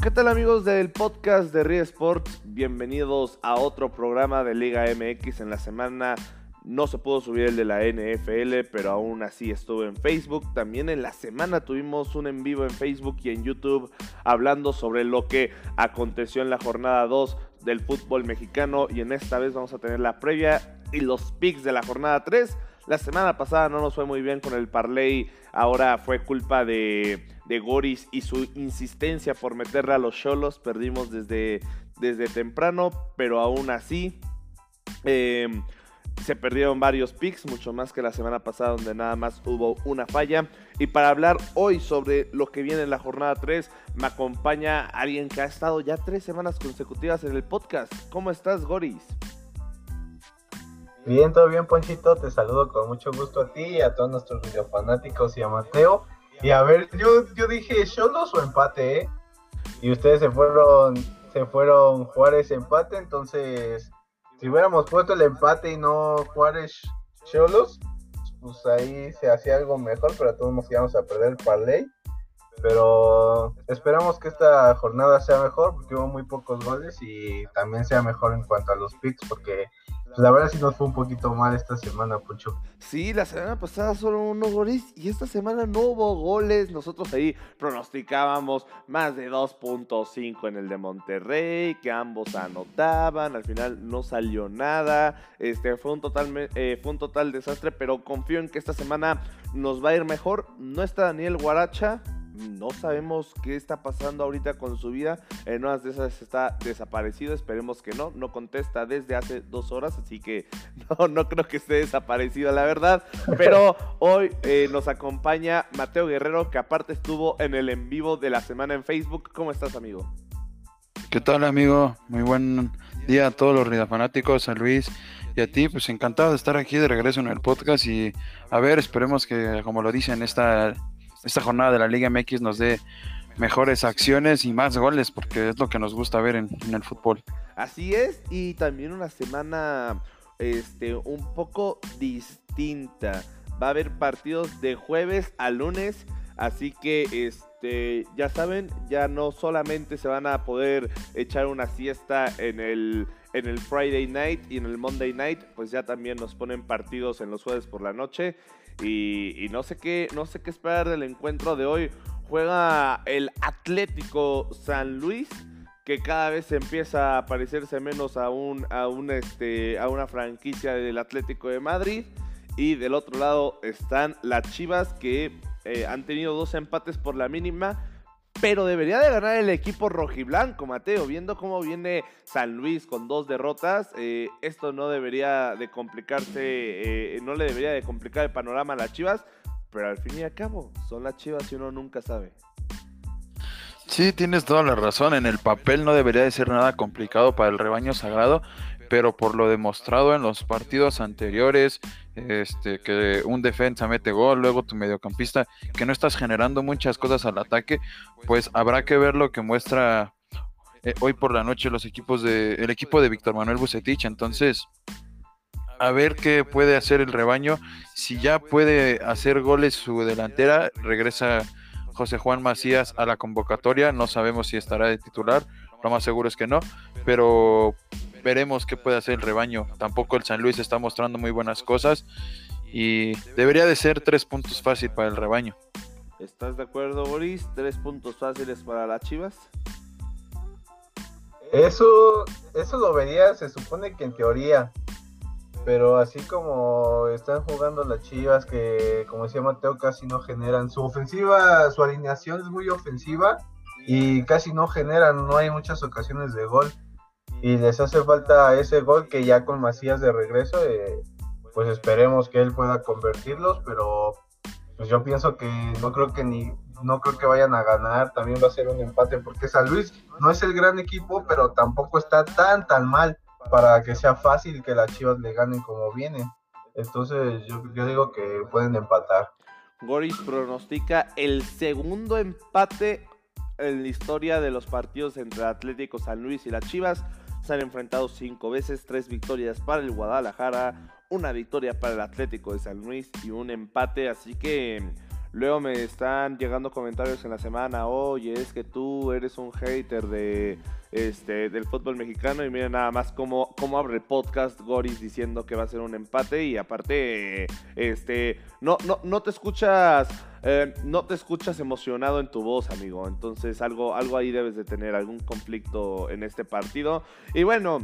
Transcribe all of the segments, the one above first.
¿Qué tal amigos del podcast de Rie Sports? Bienvenidos a otro programa de Liga MX en la semana. No se pudo subir el de la NFL, pero aún así estuvo en Facebook. También en la semana tuvimos un en vivo en Facebook y en YouTube hablando sobre lo que aconteció en la jornada 2 del fútbol mexicano. Y en esta vez vamos a tener la previa y los picks de la jornada 3. La semana pasada no nos fue muy bien con el parlay. Ahora fue culpa de, de Goris y su insistencia por meterle a los cholos. Perdimos desde, desde temprano, pero aún así em, se perdieron varios picks, mucho más que la semana pasada donde nada más hubo una falla. Y para hablar hoy sobre lo que viene en la jornada 3, me acompaña alguien que ha estado ya tres semanas consecutivas en el podcast. ¿Cómo estás, Goris? Bien, todo bien, Ponchito. Te saludo con mucho gusto a ti y a todos nuestros videofanáticos y a Mateo. Y a ver, yo, yo dije Cholos o empate, ¿eh? Y ustedes se fueron, se fueron Juárez empate, entonces si hubiéramos puesto el empate y no Juárez Cholos, pues ahí se hacía algo mejor, pero todos nos íbamos a perder el parlay. Pero esperamos que esta jornada sea mejor porque hubo muy pocos goles y también sea mejor en cuanto a los picks porque la verdad sí nos fue un poquito mal esta semana, Pucho. Sí, la semana pasada solo unos goles y esta semana no hubo goles. Nosotros ahí pronosticábamos más de 2.5 en el de Monterrey, que ambos anotaban. Al final no salió nada. Este fue un total, eh, fue un total desastre, pero confío en que esta semana nos va a ir mejor. No está Daniel Guaracha, no sabemos qué está pasando ahorita con su vida. En unas de esas está desaparecido. Esperemos que no. No contesta desde hace dos horas. Así que no, no creo que esté desaparecido, la verdad. Pero hoy eh, nos acompaña Mateo Guerrero, que aparte estuvo en el en vivo de la semana en Facebook. ¿Cómo estás, amigo? ¿Qué tal, amigo? Muy buen día a todos los Rida fanáticos, a Luis y a ti. Pues encantado de estar aquí de regreso en el podcast. Y a ver, esperemos que, como lo dicen, esta esta jornada de la Liga MX nos dé mejores acciones y más goles, porque es lo que nos gusta ver en, el fútbol. Así es, y también una semana este, un poco distinta. Va a haber partidos de jueves a lunes, así que este, ya saben, ya no solamente se van a poder echar una siesta en el en el Friday night y en el Monday night, pues ya también nos ponen partidos en los jueves por la noche. Y, no sé qué, no sé qué esperar del encuentro de hoy. Juega el Atlético San Luis, que cada vez empieza a parecerse menos a un, a un este, a una franquicia del Atlético de Madrid. Y del otro lado están las Chivas que eh, han tenido dos empates por la mínima pero debería de ganar el equipo rojiblanco, Mateo. Viendo cómo viene San Luis con dos derrotas, eh, esto no debería de complicarse, eh, no le debería de complicar el panorama a las Chivas, pero al fin y al cabo, son las Chivas y uno nunca sabe. Sí, tienes toda la razón. En el papel no debería de ser nada complicado para el rebaño sagrado, pero por lo demostrado en los partidos anteriores, este, que un defensa mete gol, luego tu mediocampista, que no estás generando muchas cosas al ataque, pues habrá que ver lo que muestra eh, hoy por la noche los equipos de, el equipo de Víctor Manuel Bucetich. Entonces, a ver qué puede hacer el rebaño. Si ya puede hacer goles su delantera, regresa José Juan Macías a la convocatoria. No sabemos si estará de titular, lo más seguro es que no, pero veremos qué puede hacer el rebaño. Tampoco el San Luis está mostrando muy buenas cosas y debería de ser tres puntos fáciles para el rebaño. ¿Estás de acuerdo, Boris? ¿Tres puntos fáciles para las Chivas? Eso, eso lo vería, se supone que en teoría. Pero así como están jugando las Chivas, que como decía Mateo, casi no generan. Su ofensiva, su alineación es muy ofensiva y casi no generan, no hay muchas ocasiones de gol y les hace falta ese gol que ya con Macías de regreso, eh, pues esperemos que él pueda convertirlos, pero pues yo pienso que no creo que ni no creo que vayan a ganar, también va a ser un empate porque San Luis no es el gran equipo, pero tampoco está tan tan mal para que sea fácil que las Chivas le ganen como vienen. Entonces yo, yo digo que pueden empatar. Goris pronostica el segundo empate en la historia de los partidos entre Atlético San Luis y las Chivas. Se han enfrentado cinco veces, tres victorias para el Guadalajara, una victoria para el Atlético de San Luis y un empate. Así que Luego me están llegando comentarios en la semana, oye, es que tú eres un hater de este del fútbol mexicano y miren nada más cómo, cómo abre podcast Goris diciendo que va a ser un empate y aparte este no no no te escuchas eh, no te escuchas emocionado en tu voz, amigo. Entonces algo, algo ahí debes de tener, algún conflicto en este partido. Y bueno,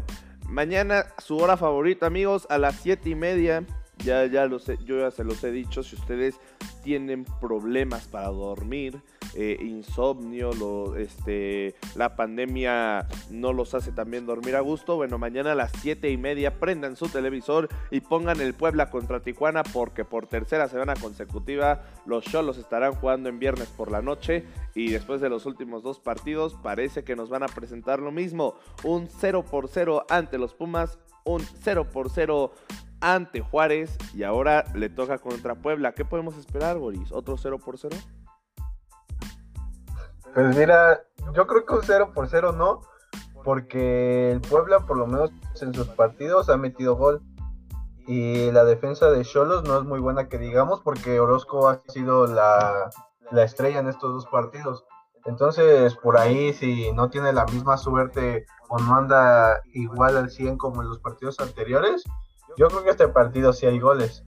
mañana su hora favorita, amigos, a las 7 y media. Ya, ya lo sé, yo ya se los he dicho, si ustedes tienen problemas para dormir, eh, insomnio, lo, este, la pandemia no los hace también dormir a gusto. Bueno, mañana a las 7 y media prendan su televisor y pongan el Puebla contra Tijuana porque por tercera semana consecutiva los Cholos estarán jugando en viernes por la noche y después de los últimos dos partidos parece que nos van a presentar lo mismo. Un 0 por 0 ante los Pumas, un 0 por 0 ante Juárez y ahora le toca contra Puebla. ¿Qué podemos esperar, Boris? ¿Otro 0 por 0? Pues mira, yo creo que un 0 por 0 no, porque el Puebla por lo menos en sus partidos ha metido gol. Y la defensa de Cholos no es muy buena que digamos, porque Orozco ha sido la, la estrella en estos dos partidos. Entonces, por ahí, si no tiene la misma suerte o no anda igual al 100 como en los partidos anteriores, yo creo que este partido sí hay goles.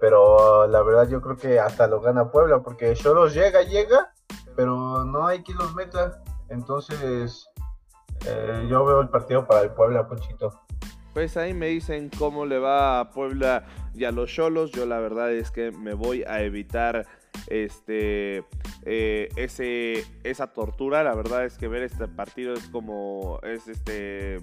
Pero la verdad, yo creo que hasta lo gana Puebla, porque Cholos llega, llega, pero no hay quien los meta. Entonces, eh, yo veo el partido para el Puebla, Ponchito. Pues ahí me dicen cómo le va a Puebla y a los Cholos. Yo la verdad es que me voy a evitar este eh, ese esa tortura. La verdad es que ver este partido es como es este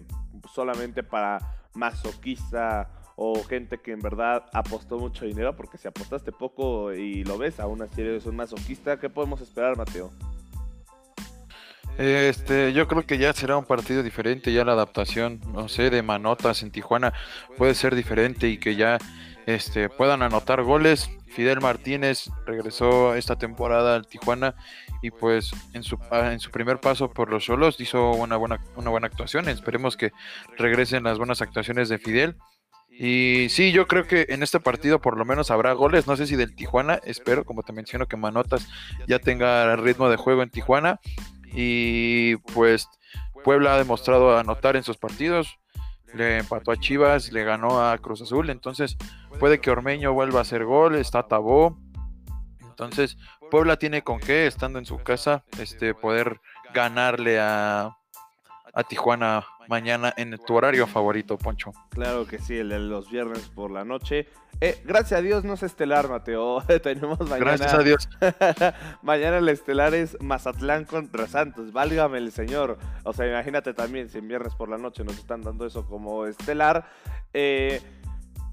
solamente para masoquista o gente que en verdad apostó mucho dinero, porque si apostaste poco y lo ves, aún así eres un masoquista, ¿qué podemos esperar, Mateo? Este, yo creo que ya será un partido diferente, ya la adaptación, no sé, de manotas en Tijuana puede ser diferente y que ya este, puedan anotar goles. Fidel Martínez regresó esta temporada al Tijuana y pues en su, en su primer paso por los solos hizo una buena, una buena actuación. Esperemos que regresen las buenas actuaciones de Fidel y sí, yo creo que en este partido por lo menos habrá goles. No sé si del Tijuana, espero, como te menciono, que Manotas ya tenga ritmo de juego en Tijuana. Y pues Puebla ha demostrado anotar en sus partidos. Le empató a Chivas, le ganó a Cruz Azul. Entonces puede que Ormeño vuelva a hacer gol. Está Tabó. Entonces Puebla tiene con qué, estando en su casa, este, poder ganarle a, a Tijuana mañana en tu horario favorito, Poncho. Claro que sí, el de los viernes por la noche. Eh, gracias a Dios no es estelar, Mateo. Tenemos mañana. Gracias a Dios. mañana el estelar es Mazatlán contra Santos. Válgame el señor. O sea, imagínate también si en viernes por la noche nos están dando eso como estelar. Eh,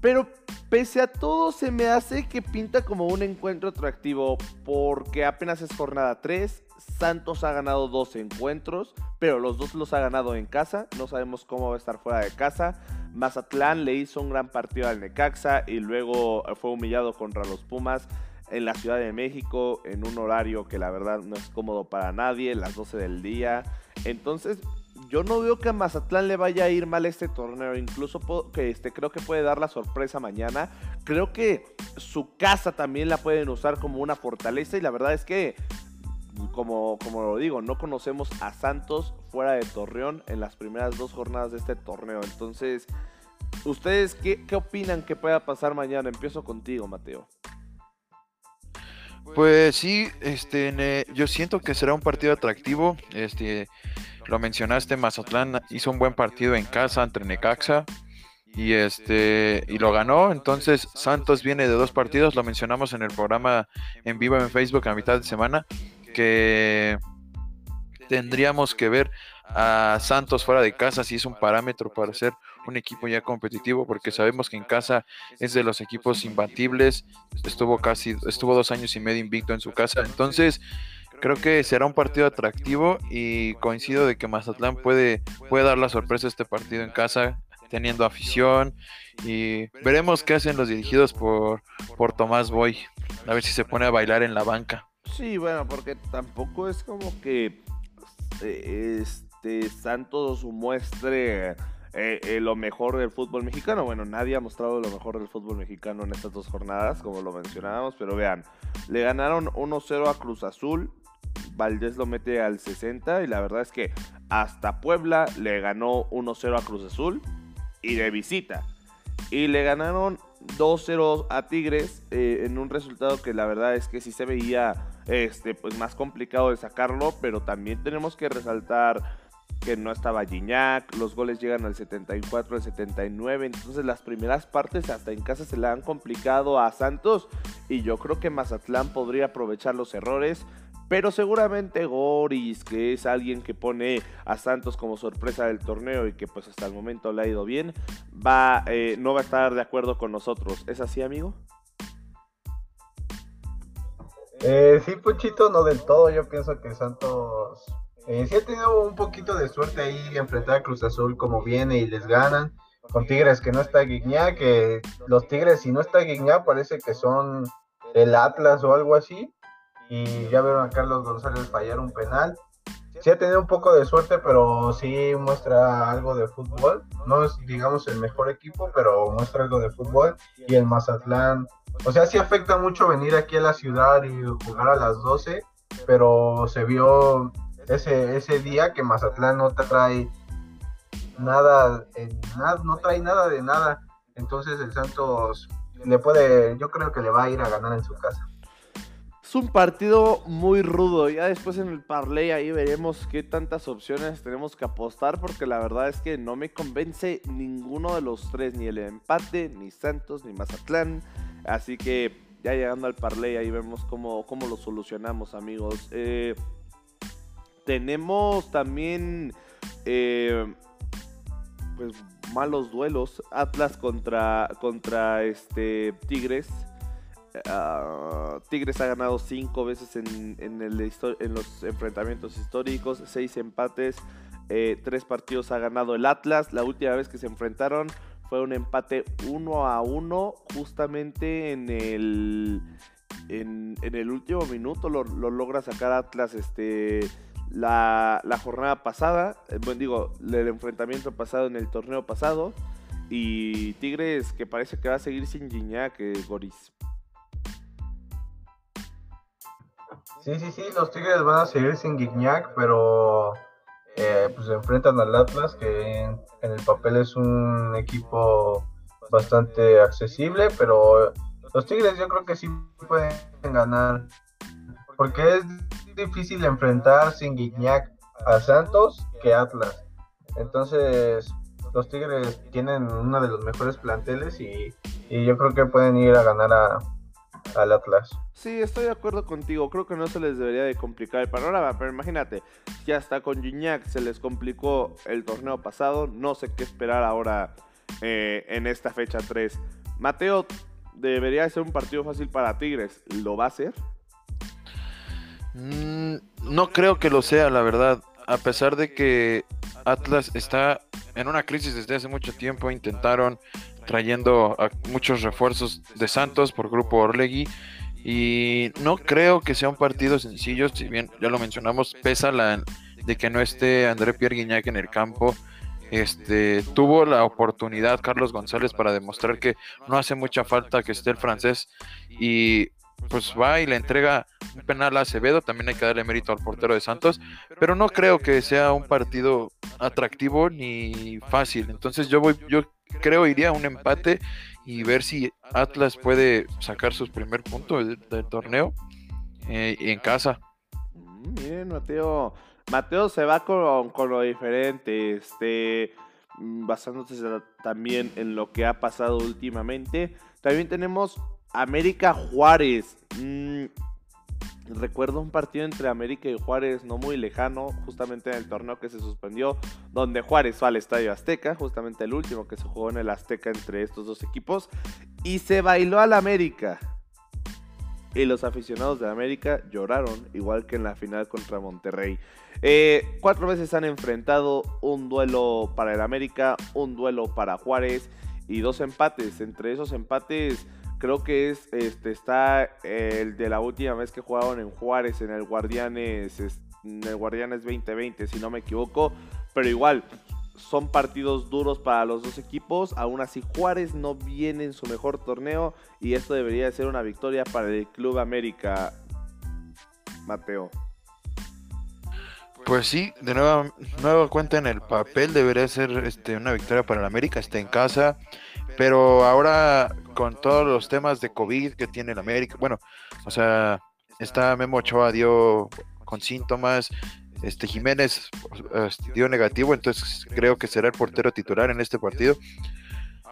pero pese a todo, se me hace que pinta como un encuentro atractivo porque apenas es jornada 3. Santos ha ganado dos encuentros, pero los dos los ha ganado en casa. No sabemos cómo va a estar fuera de casa. Mazatlán le hizo un gran partido al Necaxa y luego fue humillado contra los Pumas en la Ciudad de México en un horario que la verdad no es cómodo para nadie, las 12 del día. Entonces, yo no veo que a Mazatlán le vaya a ir mal este torneo. Incluso que este, creo que puede dar la sorpresa mañana. Creo que su casa también la pueden usar como una fortaleza. Y la verdad es que como, como lo digo, no conocemos a Santos fuera de Torreón en las primeras dos jornadas de este torneo. Entonces, ¿ustedes qué, qué opinan que pueda pasar mañana? Empiezo contigo, Mateo. Pues sí, este, yo siento que será un partido atractivo. Este, lo mencionaste, Mazatlán hizo un buen partido en casa entre Necaxa y este y lo ganó. Entonces Santos viene de dos partidos, lo mencionamos en el programa en vivo en Facebook a mitad de semana que tendríamos que ver a Santos fuera de casa si es un parámetro para ser un equipo ya competitivo porque sabemos que en casa es de los equipos imbatibles estuvo casi estuvo dos años y medio invicto en su casa entonces creo que será un partido atractivo y coincido de que Mazatlán puede puede dar la sorpresa este partido en casa teniendo afición y veremos qué hacen los dirigidos por por Tomás Boy a ver si se pone a bailar en la banca Sí, bueno, porque tampoco es como que este Santos muestre eh, eh, lo mejor del fútbol mexicano. Bueno, nadie ha mostrado lo mejor del fútbol mexicano en estas dos jornadas, como lo mencionábamos, pero vean, Le ganaron 1-0 a Cruz Azul. Valdés lo mete al 60 y la verdad es que hasta Puebla le ganó 1-0 a Cruz Azul y de visita. Y le ganaron 2-0 a Tigres eh, en un resultado que la verdad es que sí se veía este, pues más complicado de sacarlo, pero también tenemos que resaltar que no estaba Gignac, los goles llegan al 74, al 79, entonces las primeras partes hasta en casa se le han complicado a Santos y yo creo que Mazatlán podría aprovechar los errores, pero seguramente Goris, que es alguien que pone a Santos como sorpresa del torneo y que pues hasta el momento le ha ido bien, va, eh, no va a estar de acuerdo con nosotros. ¿Es así, amigo? Eh, sí, Puchito, no del todo. Yo pienso que Santos eh, sí ha tenido un poquito de suerte ahí enfrentar a Cruz Azul como viene y les ganan. Con Tigres que no está Guigná, que los Tigres si no está Guigná parece que son el Atlas o algo así. Y ya vieron a Carlos González fallar un penal. Sí ha tenido un poco de suerte, pero sí muestra algo de fútbol. No es, digamos, el mejor equipo, pero muestra algo de fútbol. Y el Mazatlán, o sea, sí afecta mucho venir aquí a la ciudad y jugar a las 12, pero se vio ese, ese día que Mazatlán no trae nada, nada, no trae nada de nada. Entonces el Santos le puede, yo creo que le va a ir a ganar en su casa. Es un partido muy rudo. Ya después en el parlay ahí veremos qué tantas opciones tenemos que apostar. Porque la verdad es que no me convence ninguno de los tres. Ni el empate, ni Santos, ni Mazatlán. Así que ya llegando al parlay ahí vemos cómo, cómo lo solucionamos amigos. Eh, tenemos también eh, pues malos duelos. Atlas contra, contra este Tigres. Ah, Tigres ha ganado cinco veces en, los enfrentamientos históricos, seis empates, eh, tres partidos ha ganado el Atlas. La última vez que se enfrentaron fue un empate uno a uno, justamente en el último minuto lo, lo logra sacar Atlas este la, jornada pasada, eh, bueno, digo, el enfrentamiento pasado en el torneo pasado. Y Tigres que parece que va a seguir sin Gignac, Goris. Sí, sí, sí, los Tigres van a seguir sin Gignac, pero eh, pues se enfrentan al Atlas, que en, el papel es un equipo bastante accesible, pero los Tigres yo creo que sí pueden ganar, porque es difícil enfrentar sin Guiñac a Santos que Atlas. Entonces, los Tigres tienen uno de los mejores planteles y, yo creo que pueden ir a ganar a, al Atlas. Sí, estoy de acuerdo contigo. Creo que no se les debería de complicar el panorama. Pero imagínate, ya está con Gignac, se les complicó el torneo pasado. No sé qué esperar ahora eh, en esta fecha 3. Mateo, debería ser un partido fácil para Tigres. ¿Lo va a hacer? Mm, no creo que lo sea, la verdad. A pesar de que Atlas está en una crisis desde hace mucho tiempo, intentaron trayendo a muchos refuerzos de Santos por Grupo Orlegui. Y no creo que sea un partido sencillo, si bien ya lo mencionamos, pesa la de que no esté André Pierre Guignac en el campo. Este tuvo la oportunidad Carlos González para demostrar que no hace mucha falta que esté el francés y pues va y le entrega un penal a Acevedo, también hay que darle mérito al portero de Santos, pero no creo que sea un partido atractivo ni fácil. Entonces yo voy, yo creo iría a un empate y ver si Atlas puede sacar sus primer puntos del, torneo eh, en casa. Mm, miren, Mateo. Mateo se va con, con lo diferente, este, mm, basándose también en lo que ha pasado últimamente. También tenemos América Juárez. Mm, recuerdo un partido entre América y Juárez no muy lejano, justamente en el torneo que se suspendió, donde Juárez fue al Estadio Azteca, justamente el último que se jugó en el Azteca entre estos dos equipos, y se bailó al América. Y los aficionados de América lloraron, igual que en la final contra Monterrey. Eh, cuatro veces han enfrentado un duelo para el América, un duelo para Juárez y dos empates. Entre esos empates Creo que es este está el de la última vez que jugaron en Juárez en el Guardianes el Guardianes 2020, si no me equivoco, pero igual son partidos duros para los dos equipos. Aún así, Juárez no viene en su mejor torneo y esto debería ser una victoria para el Club América. Mateo. Pues sí, de nueva, nueva cuenta en el papel debería ser este, una victoria para el América, está en casa, pero ahora con todos los temas de COVID que tiene el América, bueno, o sea, está Memo Ochoa dio con síntomas, este Jiménez este, dio negativo, entonces creo que será el portero titular en este partido.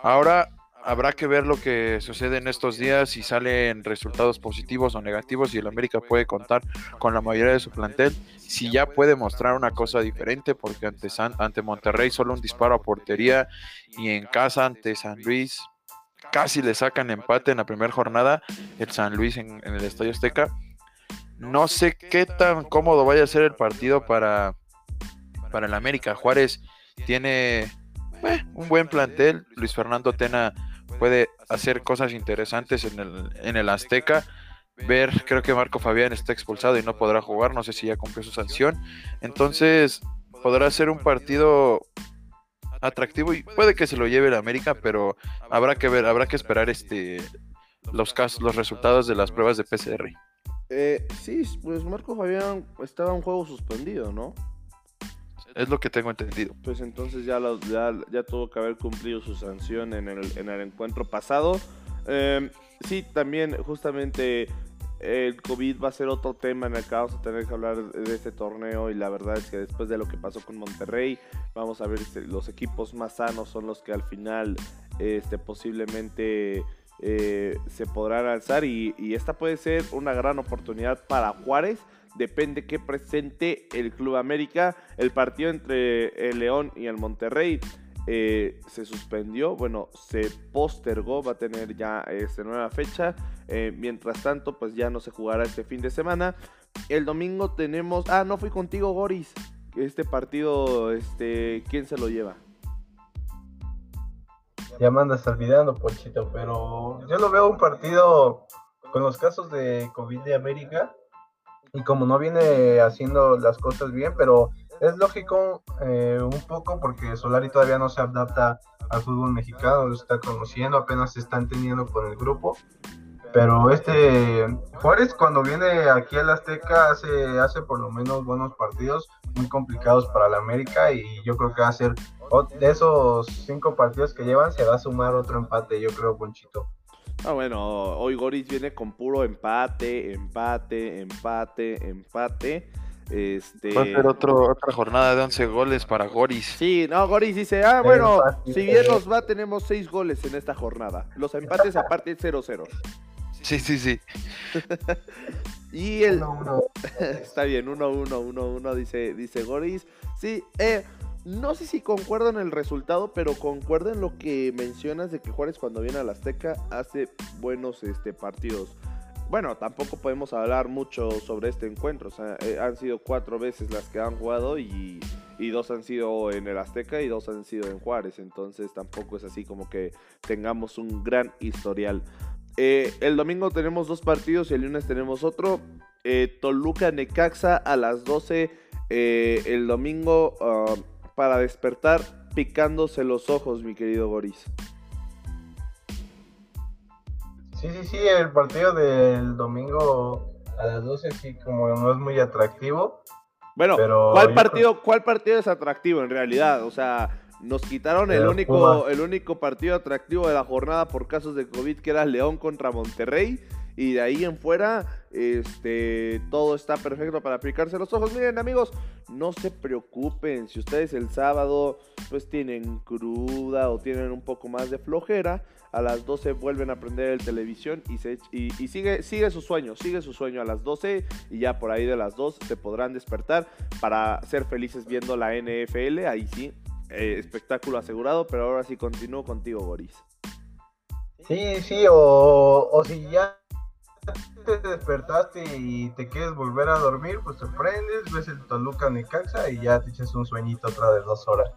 Ahora habrá que ver lo que sucede en estos días, si salen resultados positivos o negativos, si el América puede contar con la mayoría de su plantel, si ya puede mostrar una cosa diferente, porque ante, ante Monterrey solo un disparo a portería y en casa ante San Luis casi le sacan empate en la primera jornada, el San Luis en, el Estadio Azteca. No sé qué tan cómodo vaya a ser el partido para, para el América. Juárez tiene eh, un buen plantel. Luis Fernando Tena puede hacer cosas interesantes en el, en el Azteca. Ver, creo que Marco Fabián está expulsado y no podrá jugar, no sé si ya cumplió su sanción. Entonces, podrá ser un partido atractivo y puede que se lo lleve el América, pero habrá que ver, habrá que esperar este los casos, los resultados de las pruebas de PCR. Eh, sí, pues Marco Fabián estaba un juego suspendido, ¿no? Es lo que tengo entendido. Pues entonces ya, ya, tuvo que haber cumplido su sanción en el, en el encuentro pasado. Em, sí, también justamente el COVID va a ser otro tema en el que vamos a tener que hablar de este torneo y la verdad es que después de lo que pasó con Monterrey, vamos a ver si los equipos más sanos son los que al final este, posiblemente eh, se podrán alzar y, y esta puede ser una gran oportunidad para Juárez depende que presente el Club América. El partido entre el León y el Monterrey eh, se suspendió, bueno, se postergó, va a tener ya esta nueva fecha. Eh, mientras tanto, pues ya no se jugará este fin de semana. El domingo tenemos, ah, no fui contigo, Goris. Este partido, este, ¿quién se lo lleva? Ya me andas olvidando, Ponchito, pero yo lo veo un partido con los casos de COVID de América y como no viene haciendo las cosas bien, pero es lógico eh, un poco porque Solari todavía no se adapta al fútbol mexicano, lo está conociendo, apenas se está entendiendo con el grupo. Pero este Juárez cuando viene aquí al Azteca hace, hace por lo menos buenos partidos, muy complicados para la América y yo creo que va a ser de esos cinco partidos que llevan se va a sumar otro empate, yo creo, Ponchito. Ah, bueno, hoy Goris viene con puro empate, empate, empate, empate. Este... Va a ser otro, otra jornada de 11 goles para Goris. Sí, no, Goris dice, ah, bueno, si bien nos va, tenemos 6 goles en esta jornada. Los empates aparte 0-0. Sí, sí, sí. y el... Está bien, 1-1, 1-1, dice, dice Goris. Sí, eh, no sé si concuerdo en el resultado, pero concuerdo en lo que mencionas de que Juárez cuando viene a la Azteca hace buenos este, partidos. Bueno, tampoco podemos hablar mucho sobre este encuentro. O sea, eh, han sido cuatro veces las que han jugado y, dos han sido en el Azteca y dos han sido en Juárez. Entonces tampoco es así como que tengamos un gran historial. Eh, el domingo tenemos dos partidos y el lunes tenemos otro. Eh, Toluca Necaxa a las 12. el domingo ah, para despertar picándose los ojos, mi querido Boris. Sí, sí, sí, el partido del domingo a las 12 sí como no es muy atractivo. Bueno, ¿cuál partido, ¿cuál partido es atractivo en realidad? O sea, nos quitaron el único, el único partido atractivo de la jornada por casos de COVID que era León contra Monterrey. Y de ahí en fuera, este, todo está perfecto para aplicarse los ojos. Miren, amigos, no se preocupen. Si ustedes el sábado, pues tienen cruda o tienen un poco más de flojera, a las 12 vuelven a prender el televisión y, se, y, sigue, sigue su sueño, sigue su sueño a las 12 y ya por ahí de las 2 se podrán despertar para ser felices viendo la NFL. Ahí sí, eh, espectáculo asegurado, pero ahora sí continúo contigo, Boris. Sí, sí, o, o si ya te despertaste y te quieres volver a dormir, pues te prendes, ves el Toluca Necaxa y ya te echas un sueñito otra de dos horas.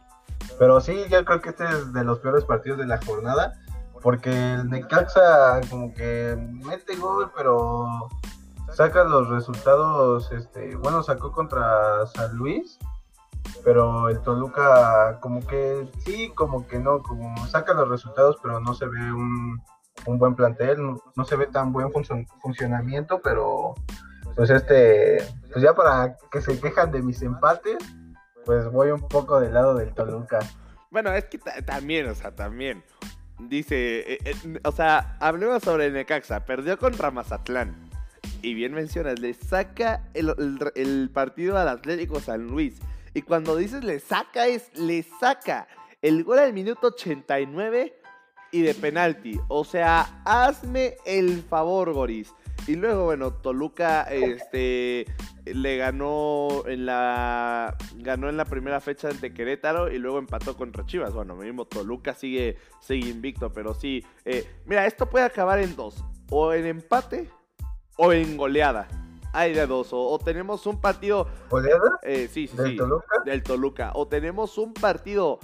Pero sí, yo creo que este es de los peores partidos de la jornada, porque el Necaxa como que mete gol, pero saca los resultados, este, bueno, sacó contra San Luis pero el Toluca como que sí, como que no, como saca los resultados, pero no se ve un, un buen plantel, no, se ve tan buen funcionamiento, pero pues este, pues ya para que se quejan de mis empates, pues voy un poco del lado del Toluca. Bueno, es que también, o sea, también. Dice, eh, eh, o sea, hablemos sobre el Necaxa. Perdió contra Mazatlán. Y bien mencionas, le saca el, el partido al Atlético San Luis. Y cuando dices le saca, es le saca el gol al minuto 89 y de penalti. O sea, hazme el favor, Goris. Y luego, bueno, Toluca este, le ganó en la ganó en la primera fecha ante Querétaro y luego empató contra Chivas. Bueno, mismo Toluca sigue, sigue invicto, pero sí. Eh, mira, esto puede acabar en dos. O en empate o en goleada. Hay de dos. O, tenemos un partido. ¿Goleada? Eh, sí, sí, ¿Del Toluca? Del Toluca. O tenemos un partido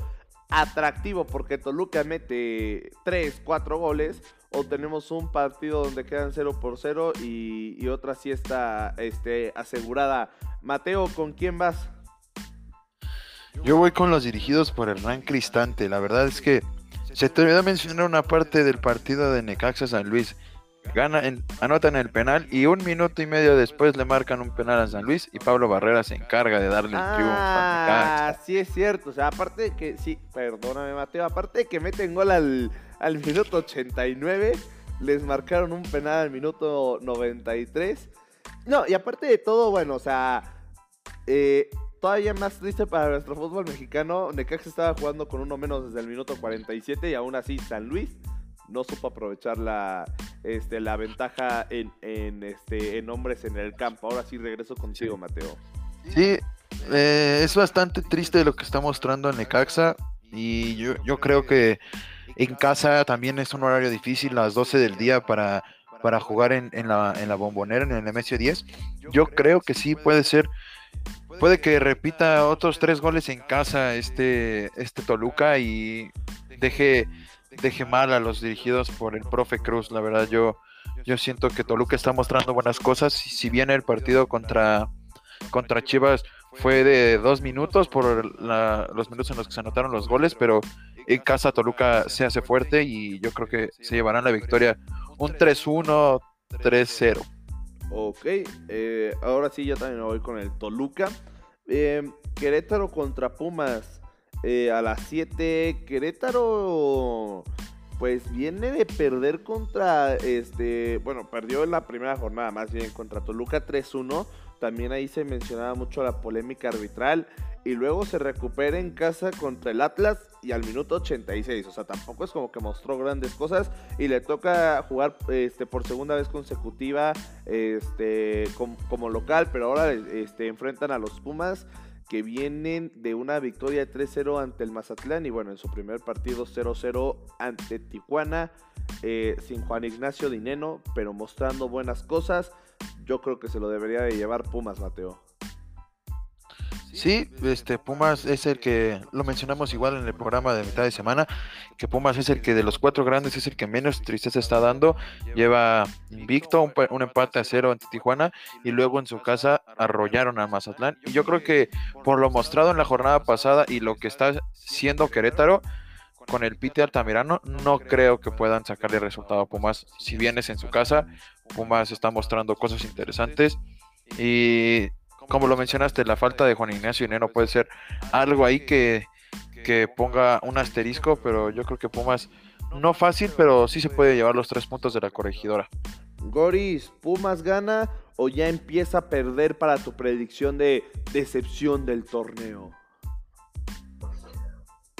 atractivo porque Toluca mete 3, 4 goles o tenemos un partido donde quedan 0 por 0 y, otra sí está este, asegurada. Mateo, ¿con quién vas? Yo voy con los dirigidos por Hernán Cristante. La verdad es que se te olvidó mencionar una parte del partido de Necaxa San Luis. Gana anotan el penal y un minuto y medio después le marcan un penal a San Luis y Pablo Barrera se encarga de darle el triunfo a Necaxa. Ah, sí es cierto. O sea, aparte que, sí, perdóname Mateo, aparte de que meten gol al, al minuto 89, les marcaron un penal al minuto 93. No, y aparte de todo, bueno, o sea, eh, todavía más triste para nuestro fútbol mexicano, Necaxa estaba jugando con uno menos desde el minuto 47 y aún así San Luis no supo aprovechar la, este, la ventaja en, en, este, en hombres en el campo. Ahora sí regreso contigo, Mateo. Sí, eh, es bastante triste lo que está mostrando Necaxa y yo, yo creo que en casa también es un horario difícil, las 12 del día para, para jugar en, la, en la bombonera, en el MSO 10. Yo creo que sí puede ser, puede que repita otros tres goles en casa este, este Toluca y deje, deje mal a los dirigidos por el profe Cruz. La verdad, yo, yo siento que Toluca está mostrando buenas cosas. Si bien el partido contra, contra Chivas fue de dos minutos por los minutos en los que se anotaron los goles, pero en casa Toluca se hace fuerte y yo creo que se llevarán la victoria un 3-1, 3-0. Ok, eh, ahora sí yo también voy con el Toluca. Eh, Querétaro contra Pumas eh, a las 7. Querétaro pues viene de perder contra este, bueno, perdió en la primera jornada más bien contra Toluca 3-1. También ahí se mencionaba mucho la polémica arbitral y luego se recupera en casa contra el Atlas y al minuto 86. O sea, tampoco es como que mostró grandes cosas y le toca jugar este, por segunda vez consecutiva este, como, local, pero ahora este, enfrentan a los Pumas que vienen de una victoria 3-0 ante el Mazatlán y bueno, en su primer partido 0-0 ante Tijuana, eh, sin Juan Ignacio Dineno, pero mostrando buenas cosas. Yo creo que se lo debería de llevar Pumas, Mateo. Sí, este Pumas es el que lo mencionamos igual en el programa de mitad de semana, que Pumas es el que de los cuatro grandes es el que menos tristeza está dando. Lleva invicto, un, empate a cero ante Tijuana y luego en su casa arrollaron a Mazatlán. Y yo creo que por lo mostrado en la jornada pasada y lo que está siendo Querétaro, con el Pite Altamirano, no creo que puedan sacarle resultado a Pumas. Si vienes en su casa, Pumas está mostrando cosas interesantes. Y como lo mencionaste, la falta de Juan Ignacio Neno puede ser algo ahí que, que ponga un asterisco, pero yo creo que Pumas no fácil, pero sí se puede llevar los tres puntos de la corregidora. Goris, ¿Pumas gana o ya empieza a perder para tu predicción de decepción del torneo?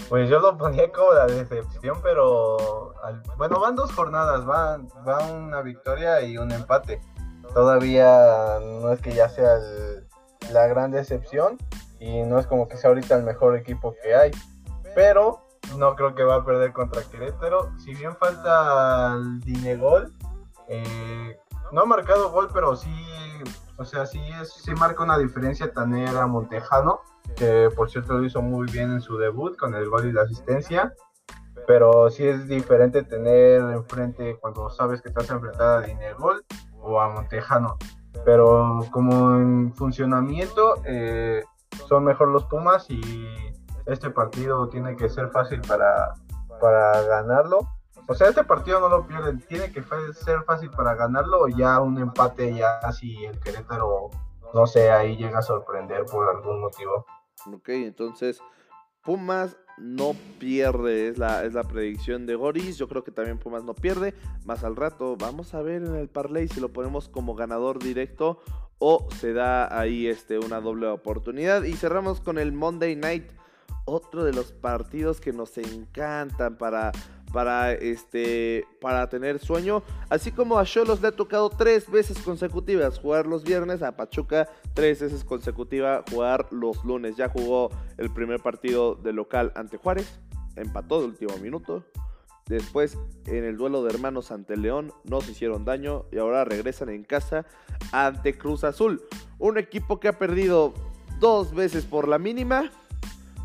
Pues yo lo ponía como la decepción, pero bueno, van dos jornadas, van, va una victoria y un empate. Todavía no es que ya sea el, la gran decepción y no es como que sea ahorita el mejor equipo que hay. Pero no creo que va a perder contra Querétaro. Si bien falta el Dinegol, eh, no ha marcado gol, pero sí, o sea, sí, es, sí marca una diferencia Tanera Montejano, que por cierto lo hizo muy bien en su debut con el gol y la asistencia. Pero sí es diferente tener enfrente cuando sabes que estás enfrentada a Dinegol o a Montejano pero como en funcionamiento, eh, son mejor los Pumas y este partido tiene que ser fácil para, para ganarlo. O sea, este partido no lo pierden, tiene que ser fácil para ganarlo o ya un empate ya si el Querétaro, no sé, ahí llega a sorprender por algún motivo. Ok, entonces Pumas no pierde, es la, es la predicción de Goris. Yo creo que también Pumas no pierde. Más al rato, vamos a ver en el parlay si lo ponemos como ganador directo o se da ahí este, una doble oportunidad. Y cerramos con el Monday Night, otro de los partidos que nos encantan para para, este, para tener sueño. Así como a Cholos le ha tocado tres veces consecutivas jugar los viernes, a Pachuca tres veces consecutivas jugar los lunes. Ya jugó el primer partido de local ante Juárez, empató de último minuto. Después, en el duelo de hermanos ante León, no se hicieron daño y ahora regresan en casa ante Cruz Azul. Un equipo que ha perdido dos veces por la mínima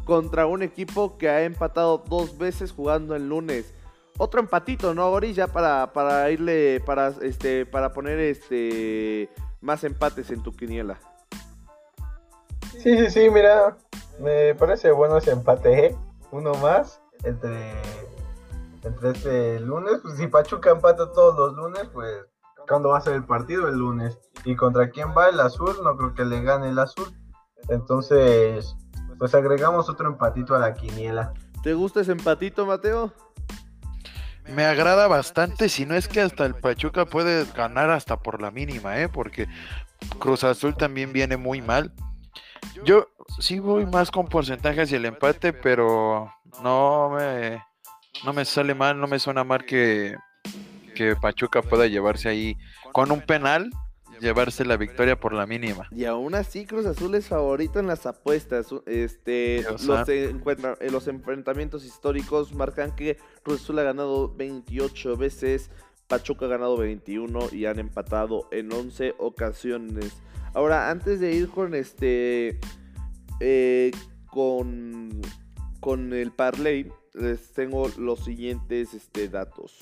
contra un equipo que ha empatado dos veces jugando el lunes otro empatito, ¿no, Goris? Ya para, para irle, para, este, para poner este más empates en tu quiniela. Sí, sí, sí, mira, me parece bueno ese empate, ¿eh? Uno más entre, entre este lunes. Pues si Pachuca empata todos los lunes, pues ¿cuándo va a ser el partido? El lunes. ¿Y contra quién va el azul? No creo que le gane el azul. Entonces, pues agregamos otro empatito a la quiniela. ¿Te gusta ese empatito, Mateo? Me agrada bastante, si no es que hasta el Pachuca puede ganar hasta por la mínima, ¿eh? porque Cruz Azul también viene muy mal. Yo sí voy más con porcentajes y el empate, pero no me, no me sale mal, no me suena mal que, que Pachuca pueda llevarse ahí con un penal llevarse la victoria por la mínima. Y aún así Cruz Azul es favorito en las apuestas. Este, los, eh, los enfrentamientos históricos marcan que Cruz Azul ha ganado 28 veces, Pachuca ha ganado 21 y han empatado en 11 ocasiones. Ahora, antes de ir con este eh, con con el parlay les tengo los siguientes este, datos.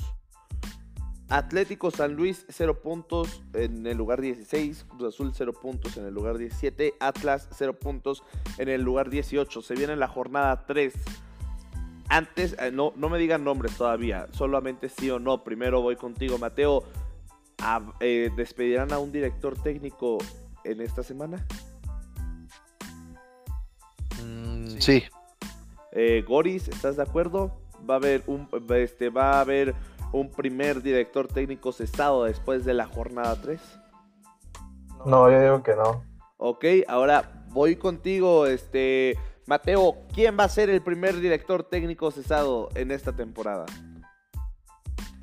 Atlético San Luis 0 puntos en el lugar 16, Cruz Azul 0 puntos en el lugar 17, Atlas 0 puntos en el lugar 18. Se viene la jornada 3. Antes, eh, no, no me digan nombres todavía, solamente sí o no. Primero voy contigo, Mateo. Eh, ¿Despedirán a un director técnico en esta semana? Mm, sí. Eh, Goris, ¿estás de acuerdo? Va a haber un, este, va a haber un primer director técnico cesado después de la jornada 3? No, yo digo que no. Ok, ahora voy contigo, este Mateo, ¿quién va a ser el primer director técnico cesado en esta temporada?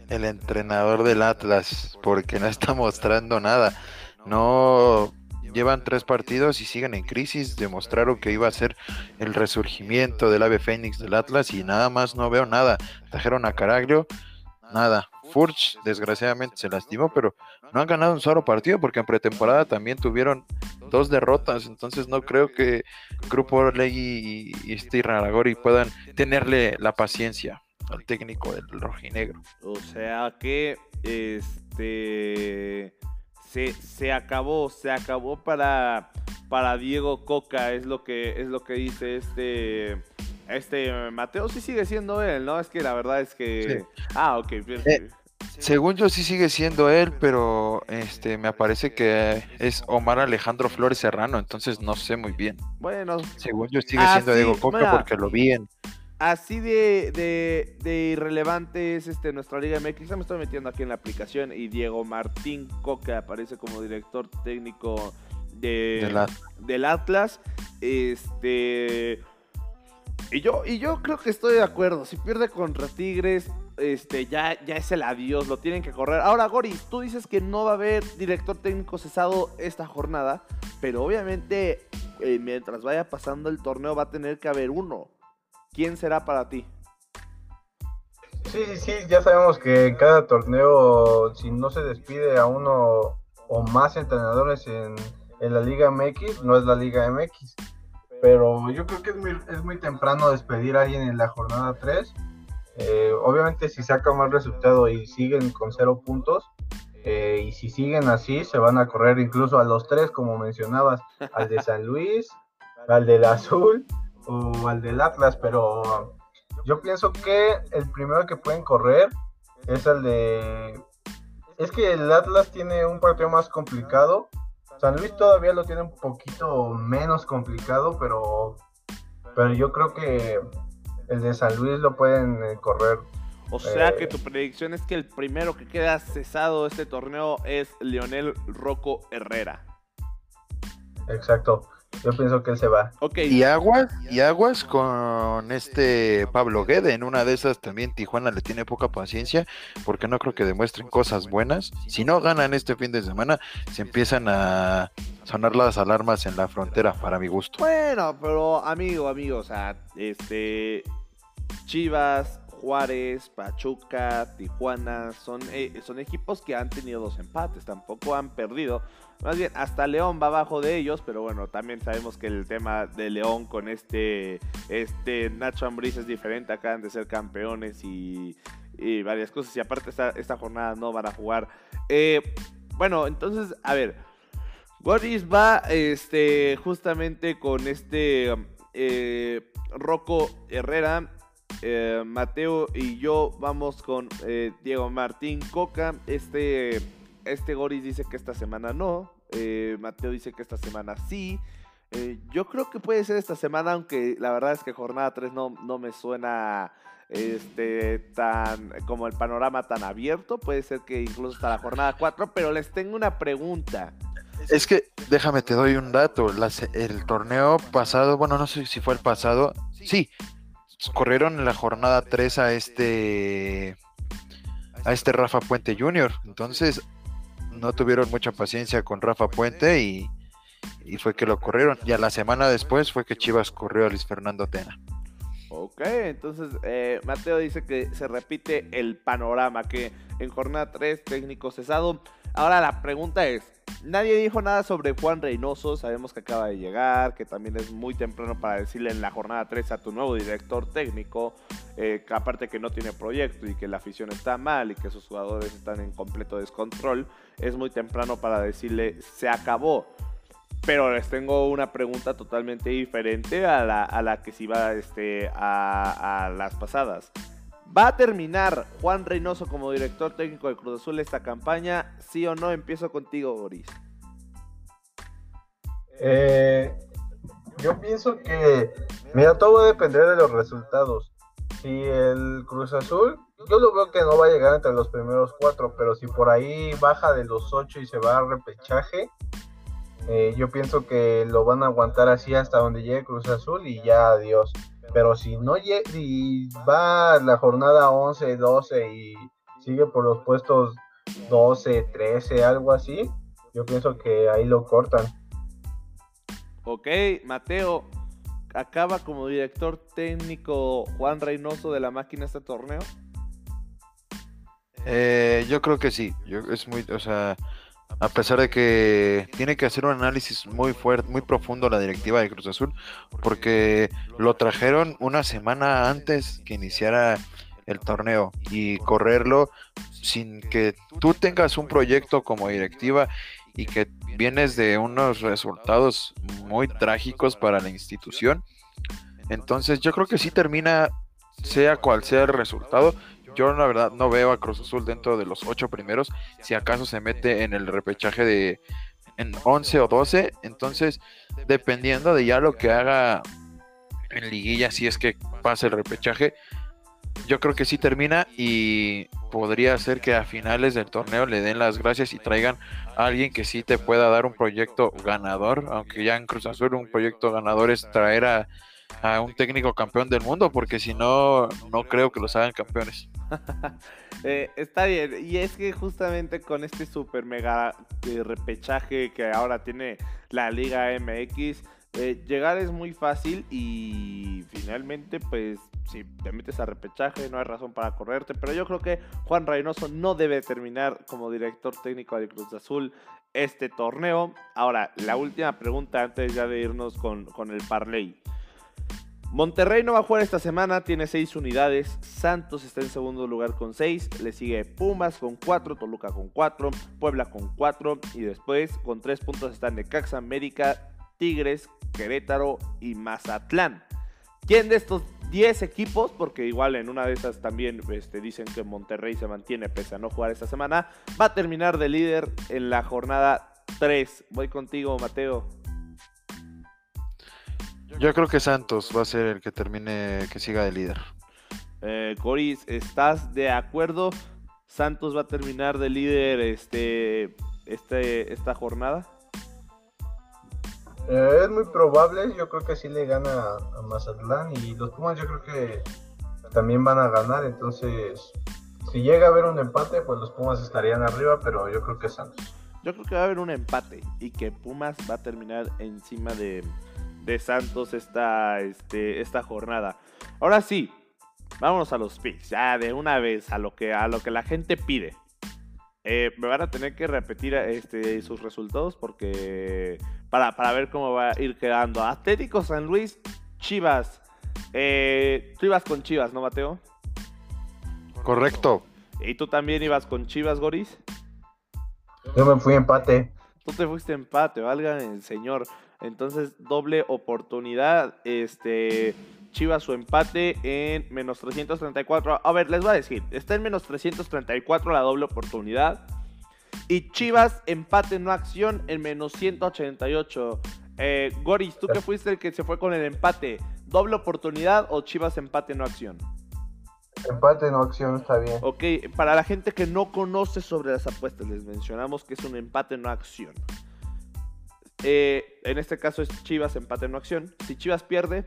El entrenador del Atlas, porque no está mostrando nada. No llevan tres partidos y siguen en crisis. Demostraron que iba a ser el resurgimiento del ave fénix del Atlas y nada más no veo nada. Trajeron a Caraglio, nada. Furch, desgraciadamente, se lastimó, pero no han ganado un solo partido porque en pretemporada también tuvieron dos derrotas. Entonces, no creo que Grupo Orlegui y, este Raragori puedan tenerle la paciencia al técnico del rojinegro. O sea que este se, se acabó, se acabó para, para Diego Coca, es lo que es lo que dice este este Mateo sí sigue siendo él, ¿no? Es que la verdad es que. Ah, ok. Eh, según yo sí sigue siendo él, pero este me parece que es Omar Alejandro Flores Serrano, entonces no sé muy bien. Bueno. Según yo sigue siendo Diego Coca porque lo vi en. Así de, de, irrelevante es este nuestra Liga MX. me estoy metiendo aquí en la aplicación y Diego Martín Coca aparece como director técnico de, del Atlas. Este y yo, y yo creo que estoy de acuerdo. Si pierde contra Tigres, este, ya, ya es el adiós, lo tienen que correr. Ahora, Goris, tú dices que no va a haber director técnico cesado esta jornada, pero obviamente eh, mientras vaya pasando el torneo va a tener que haber uno. ¿Quién será para ti? Sí, sí, sí, ya sabemos que cada torneo, si no se despide a uno o más entrenadores en, en la Liga MX, no es la Liga MX pero yo creo que es muy, es muy temprano despedir a alguien en la jornada 3. Eh, obviamente si saca mal resultado y siguen con cero puntos, eh, y si siguen así, se van a correr incluso a los tres, como mencionabas, al de San Luis, al del azul o al del Atlas, pero yo pienso que el primero que pueden correr es el de... Es que el Atlas tiene un partido más complicado. San Luis todavía lo tiene un poquito menos complicado, pero, pero yo creo que el de San Luis lo pueden eh, correr. O sea Eh. que tu predicción es que el primero que queda cesado de este torneo es Leonel Rocco Herrera. Exacto. Yo pienso que él se va. Ok, Y aguas, y aguas con este Pablo Guede. En una de esas también Tijuana le tiene poca paciencia porque no creo que demuestren cosas buenas. Si no ganan este fin de semana, se empiezan a sonar las alarmas en la frontera, para mi gusto. Bueno, pero amigo, amigo, o sea, este Chivas, Juárez, Pachuca, Tijuana, son, eh, son equipos que han tenido dos empates, tampoco han perdido. Más bien, hasta León va abajo de ellos, pero bueno, también sabemos que el tema de León con este, este Nacho Ambriz es diferente, acaban de ser campeones y, varias cosas, y aparte esta, esta jornada no van a jugar. Eh, bueno, entonces, a ver, Goris va este, justamente con este eh, Rocco Herrera. Eh, Mateo y yo vamos con eh, Diego Martín Coca. Este, este Goris dice que esta semana no. eh, Mateo dice que esta semana sí. Yo creo que puede ser esta semana, aunque la verdad es que jornada 3 no, no me suena este tan como el panorama tan abierto. Puede ser que incluso hasta la jornada 4, pero les tengo una pregunta. Es que, déjame, te doy un dato. El torneo pasado, bueno, no sé si fue el pasado. Sí, corrieron en la jornada 3 a este a este Rafa Puente Jr. Entonces, no tuvieron mucha paciencia con Rafa Puente y, y fue que lo corrieron. Y a la semana después fue que Chivas corrió a Luis Fernando Tena. Ok, entonces eh, Mateo dice que se repite el panorama, que en jornada 3 técnico cesado. Ahora la pregunta es, nadie dijo nada sobre Juan Reynoso, sabemos que acaba de llegar, que también es muy temprano para decirle en la jornada 3 a tu nuevo director técnico, eh, que aparte que no tiene proyecto y que la afición está mal y que sus jugadores están en completo descontrol, es muy temprano para decirle se acabó. Pero les tengo una pregunta totalmente diferente a la, a la que se iba este, a, a las pasadas. ¿Va a terminar Juan Reynoso como director técnico de Cruz Azul esta campaña? ¿Sí o no? Empiezo contigo, Boris. Eh, yo pienso que, mira, todo va a depender de los resultados. Si el Cruz Azul, yo lo veo que no va a llegar entre los primeros cuatro, pero si por ahí baja de los ocho y se va a repechaje, eh, yo pienso que lo van a aguantar así hasta donde llegue Cruz Azul y ya adiós. Pero si no llega y va la jornada 11, 12 y sigue por los puestos 12, 13, algo así, yo pienso que ahí lo cortan. Ok, Mateo, ¿acaba como director técnico Juan Reynoso de la máquina este torneo? Eh, yo creo que sí. Yo, es muy, o sea, a pesar de que tiene que hacer un análisis muy fuerte, muy profundo la directiva de Cruz Azul, porque lo trajeron una semana antes que iniciara el torneo y correrlo sin que tú tengas un proyecto como directiva y que vienes de unos resultados muy trágicos para la institución. Entonces yo creo que sí termina, sea cual sea el resultado, yo la verdad no veo a Cruz Azul dentro de los ocho primeros, si acaso se mete en el repechaje de en 11 o 12, entonces dependiendo de ya lo que haga en liguilla, si es que pasa el repechaje, yo creo que sí termina y podría ser que a finales del torneo le den las gracias y traigan a alguien que sí te pueda dar un proyecto ganador, aunque ya en Cruz Azul un proyecto ganador es traer a, a un técnico campeón del mundo, porque si no, no creo que los hagan campeones. Eh, está bien, y es que justamente con este super mega repechaje que ahora tiene la Liga MX, eh, llegar es muy fácil y finalmente pues si te metes a repechaje no hay razón para correrte, pero yo creo que Juan Reynoso no debe terminar como director técnico de Cruz Azul este torneo. Ahora, la última pregunta antes ya de irnos con, con el parlay. Monterrey no va a jugar esta semana, tiene 6 unidades. Santos está en segundo lugar con 6. Le sigue Pumas con 4, Toluca con 4, Puebla con 4. Y después con 3 puntos están Necaxa, América Tigres, Querétaro y Mazatlán. ¿Quién de estos 10 equipos? Porque igual en una de esas también este, dicen que Monterrey se mantiene pese a no jugar esta semana. Va a terminar de líder en la jornada 3. Voy contigo, Mateo. Yo creo que Santos va a ser el que termine, que siga de líder. Eh, Coris, ¿estás de acuerdo? Santos va a terminar de líder este, este, esta jornada. Eh, es muy probable, yo creo que sí le gana a Mazatlán y los Pumas yo creo que también van a ganar, entonces si llega a haber un empate, pues los Pumas estarían arriba, pero yo creo que Santos. Yo creo que va a haber un empate y que Pumas va a terminar encima de, de Santos esta, este, esta jornada. Ahora sí, vámonos a los picks, ya de una vez a lo que, a lo que la gente pide. Eh, me van a tener que repetir este, sus resultados porque para, ver cómo va a ir quedando. Atlético San Luis, Chivas. Eh, tú ibas con Chivas, ¿no, Mateo? Correcto. ¿Y tú también ibas con Chivas, Goris? Yo me fui empate. Tú te fuiste empate, valga el señor. Entonces, doble oportunidad. Este. Chivas su empate en menos 334. A ver, les voy a decir, está en menos 334 la doble oportunidad. Y Chivas empate no acción en menos 188. Eh, Goris, tú que fuiste el que se fue con el empate, ¿doble oportunidad o Chivas empate no acción? Empate no acción está bien. Ok, para la gente que no conoce sobre las apuestas, les mencionamos que es un empate no acción. Eh, en este caso es Chivas empate no acción. Si Chivas pierde,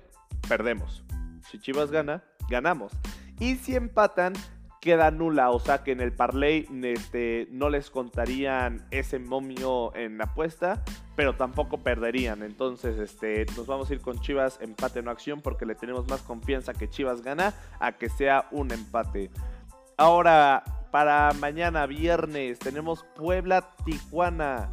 perdemos. Si Chivas gana, ganamos. Y si empatan, queda nula. O sea que en el parlay este, no les contarían ese momio en la apuesta, pero tampoco perderían. Entonces este, nos vamos a ir con Chivas empate no acción porque le tenemos más confianza que Chivas gana a que sea un empate. Ahora, para mañana viernes tenemos Puebla Tijuana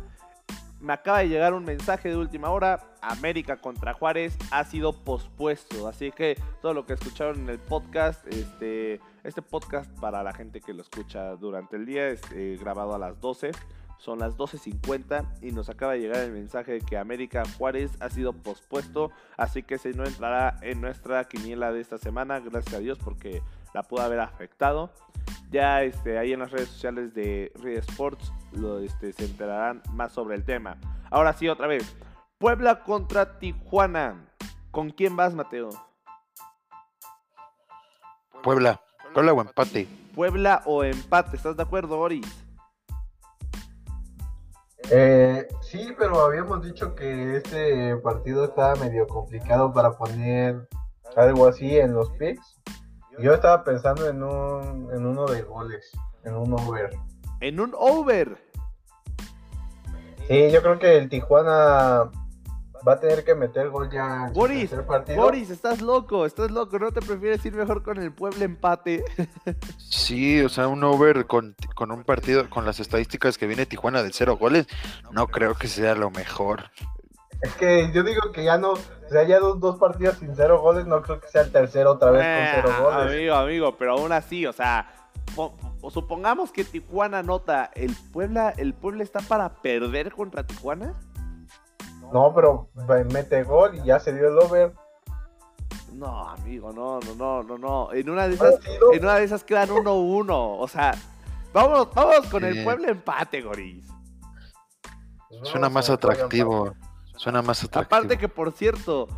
me acaba de llegar un mensaje de última hora. América contra Juárez ha sido pospuesto. Así que todo lo que escucharon en el podcast, este, este podcast para la gente que lo escucha durante el día es eh, grabado a las 12. Son las 12.50 y nos acaba de llegar el mensaje de que América Juárez ha sido pospuesto. Así que se no entrará en nuestra quiniela de esta semana. Gracias a Dios porque la pudo haber afectado. Ya este, ahí en las redes sociales de Red Sports lo, este, se enterarán más sobre el tema. Ahora sí, otra vez. Puebla contra Tijuana. ¿Con quién vas, Mateo? Puebla. Puebla o empate. Puebla o empate. ¿Estás de acuerdo, Oris? Eh, sí, pero habíamos dicho que este partido estaba medio complicado para poner algo así en los picks. Yo estaba pensando en, un, en uno de goles, en un over. ¿En un over? Sí, yo creo que el Tijuana va a tener que meter gol ya en Boris, partido. Boris, estás loco, estás loco, ¿no te prefieres ir mejor con el Puebla empate? sí, o sea, un over con, con, un partido, con las estadísticas que viene Tijuana de cero goles, no creo que sea lo mejor. Es que yo digo que ya no, o sea, ya dos, dos partidos sin cero goles, no creo que sea el tercero otra vez con eh, cero goles. Amigo, amigo, pero aún así, o sea, supongamos que Tijuana nota, ¿el Puebla, ¿el Puebla está para perder contra Tijuana? No, pero mete gol y ya se dio el over. No, amigo, no, no, no, no, no. En una de esas, en una de esas quedan 1-1. O sea, vamos, vamos con el Puebla empate, Goris. Suena más atractivo. Suena más atractivo. Aparte que, por cierto,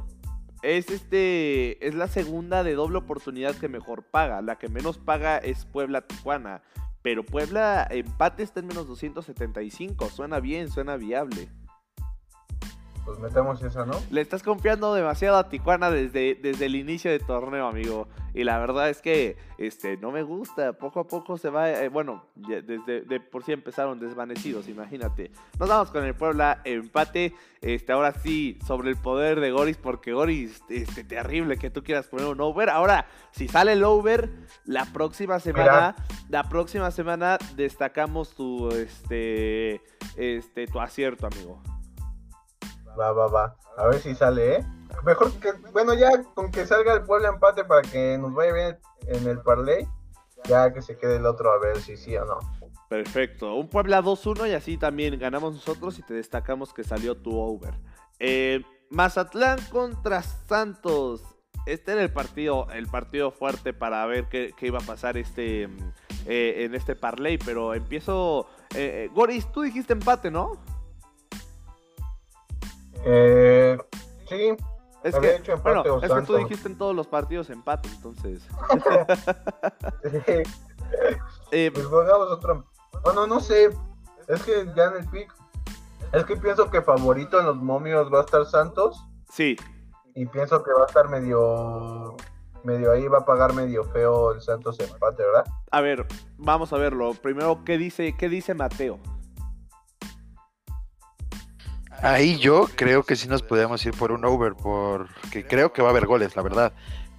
es este es la segunda de doble oportunidad que mejor paga. La que menos paga es Puebla Tijuana. Pero Puebla empate está en menos 275. Suena bien, suena viable pues metemos eso, ¿no? Le estás confiando demasiado a Tijuana desde, desde el inicio del torneo, amigo. Y la verdad es que este, no me gusta. Poco a poco se va. Eh, bueno, desde de por sí empezaron desvanecidos, imagínate. Nos vamos con el Puebla, empate. Este, ahora sí, sobre el poder de Goris, porque Goris, este, terrible que tú quieras poner un over. Ahora, si sale el over, la próxima semana, la próxima semana destacamos tu, este, este, tu acierto, amigo. Va, va, va. A ver si sale, ¿eh? Mejor que, bueno, ya con que salga el Puebla empate para que nos vaya bien en el parlay, ya que se quede el otro a ver si sí o no. Perfecto. Un Puebla 2-1 y así también ganamos nosotros y te destacamos que salió tu over. Eh, Mazatlán contra Santos. Este era el partido, el partido fuerte para ver qué, qué iba a pasar este, mm, eh, en este parlay, pero empiezo... eh, eh, Goris, tú dijiste empate, ¿no? Eh, sí, Es Había que, empate bueno, o es que tú dijiste en todos los partidos empate, entonces... Eh, pues pongamos otro. Bueno, no sé. Es que ya en el pick. Es que pienso que favorito en los momios va a estar Santos. sí, Y pienso que va a estar medio. Medio ahí, va a pagar medio feo el Santos empate, ¿verdad? a ver, vamos a verlo. Primero, ¿qué dice, qué dice Mateo? Ahí yo creo que sí nos podemos ir por un over, porque creo que va a haber goles, la verdad.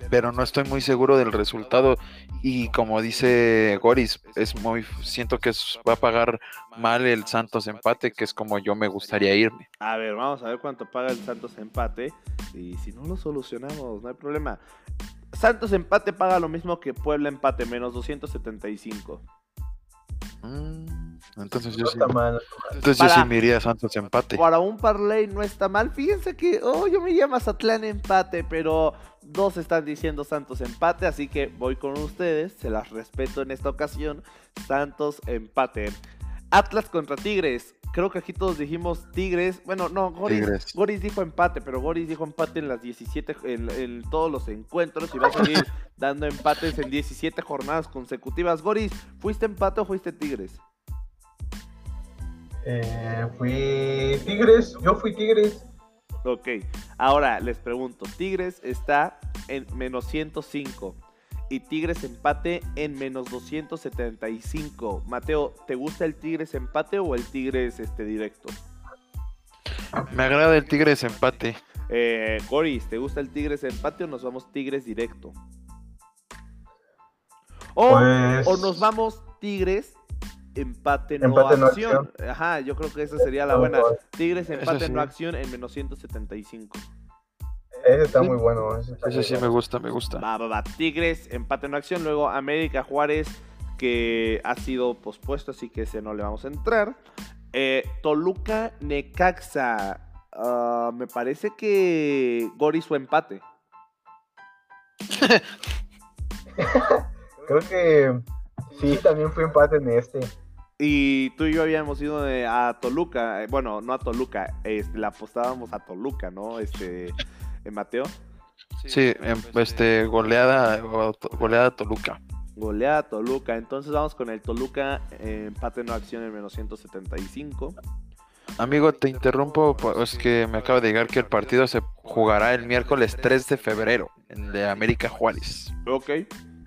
Pero no estoy muy seguro del resultado. Y como dice Goris, es muy, siento que va a pagar mal el Santos empate, que es como yo me gustaría irme. A ver, vamos a ver cuánto paga el Santos empate. Y si no lo solucionamos, no hay problema. Santos empate paga lo mismo que Puebla empate, menos 275. Mm, entonces yo No sí, está mal. entonces yo sí me iría a Santos empate. Para un parlay no está mal. Fíjense que, oh, yo me llamo Mazatlán empate, pero dos están diciendo Santos empate, así que voy con ustedes. Se las respeto en esta ocasión. Santos empate. Atlas contra Tigres. Creo que aquí todos dijimos Tigres. Bueno, no, Goris, Tigres. Goris dijo empate, pero Goris dijo empate en las 17, en, en todos los encuentros y va a seguir dando empates en 17 jornadas consecutivas. Goris, ¿fuiste empate o fuiste Tigres? Eh, fui Tigres. Yo fui Tigres. Ok, ahora les pregunto, Tigres está en menos 105 y Tigres empate en menos 275. Mateo, ¿te gusta el Tigres empate o el Tigres este directo? Me agrada el Tigres empate. Eh, Goris, ¿te gusta el Tigres empate o nos vamos Tigres directo? O, Pues. o nos vamos Tigres empate no Empate, no acción. Ajá, yo creo que esa sería la buena. Tigres empate sí. no acción en menos 175. Ese está muy bueno. Ese, sí bueno. me gusta, me gusta. Va, va, va. Tigres, empate en acción. Luego América Juárez, que ha sido pospuesto, así que ese no le vamos a entrar. Eh, Toluca Necaxa. Ah, me parece que Gori su empate. Creo que sí, también fui empate en este. Y tú y yo habíamos ido de- a Toluca. eh, bueno, no a Toluca. Este, la apostábamos a Toluca, ¿no? Este, Mateo. Sí, este goleada goleada Toluca. Goleada Toluca. Entonces vamos con el Toluca eh, empate no acción en menos 175. Amigo, te interrumpo, pues, es que me acaba de llegar que el partido se jugará el miércoles 3 de febrero en de América Juárez. Ok.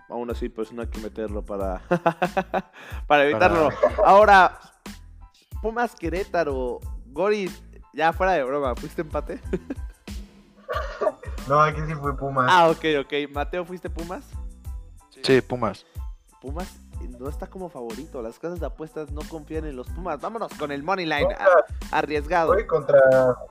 Aún así, pues no hay que meterlo para, para evitarlo. Ahora, Pumas Querétaro. Goris, ya fuera de broma, ¿fuiste empate? No, aquí sí fui Pumas. Ah, ok, ok. Mateo, ¿fuiste Pumas? Sí, Pumas. Pumas no está como favorito. Las casas de apuestas no confían en los Pumas. Vámonos con el Money Line. A- arriesgado. juegue contra,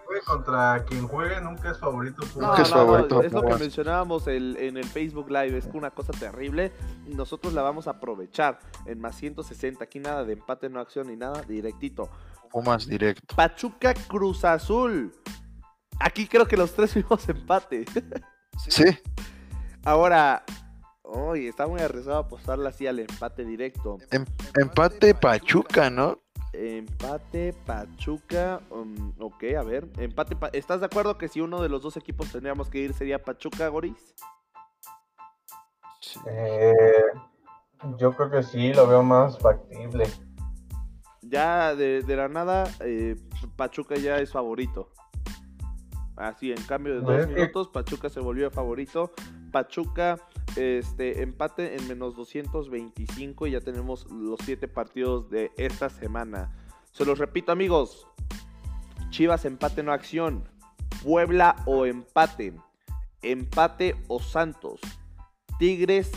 juegue contra quien juegue, nunca es favorito No, Pumas. Nunca es no, no, favorito, es lo que mencionábamos el- en el Facebook Live, es una cosa terrible. Nosotros la vamos a aprovechar en más 160. Aquí nada de empate, no acción ni nada, directito. Pumas directo. Pachuca Cruz Azul. Aquí creo que los tres fuimos empate. Sí, Ahora, uy, está muy arriesgado apostarle así al empate directo. em- empate Pachuca, ¿no? Empate Pachuca. um, ok, a ver. Empate. Pa- ¿Estás de acuerdo que si uno de los dos equipos tendríamos que ir sería Pachuca, Goris? Sí. Eh, yo creo que sí, lo veo más factible. Ya de, de la nada, eh, Pachuca ya es favorito. Así, en cambio de dos minutos, Pachuca se volvió favorito. Pachuca, este, empate en menos 225 y ya tenemos los siete partidos de esta semana. Se los repito, amigos. Chivas, empate, no acción. Puebla o empate. Empate o Santos. Tigres,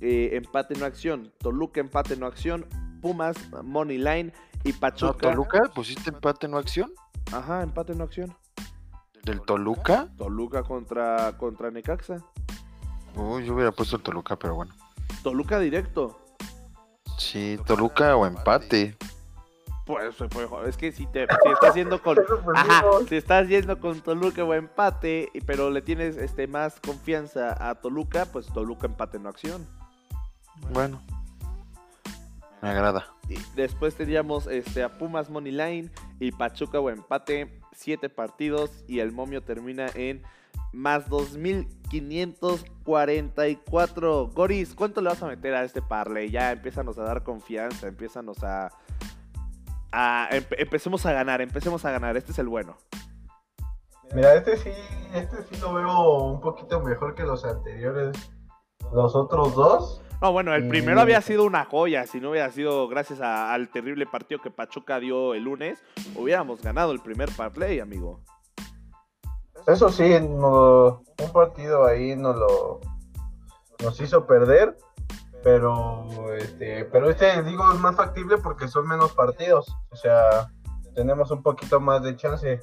eh, empate, no acción. Toluca, empate, no acción. Pumas, Money Line. Y ¿No, Pachuca. Toluca? ¿Pusiste empate no acción? Ajá, empate, no acción. ¿Del Toluca? Toluca contra, contra Necaxa. Uy, yo hubiera puesto el Toluca, pero bueno. Toluca directo. Sí, Toluca o empate. Pues, pues, es que si te si estás yendo con ajá, si estás yendo con Toluca o empate, pero le tienes este más confianza a Toluca, pues Toluca empate no acción. Bueno. Me agrada. Y después tendríamos este a Pumas Money Line y Pachuca o empate, siete partidos y el momio termina en más 2544. Goris, ¿cuánto le vas a meter a este parley? Ya empiezanos a dar confianza, empiezanos a empecemos a ganar, empecemos a ganar. Este es el bueno. Mira, este sí, este sí lo veo un poquito mejor que los anteriores. Los otros dos. No, bueno, el primero había sido una joya. Si no hubiera sido gracias al terrible partido que Pachuca dio el lunes, hubiéramos ganado el primer play, amigo. Eso sí, un partido ahí nos lo nos hizo perder pero este pero este digo es más factible porque son menos partidos o sea tenemos un poquito más de chance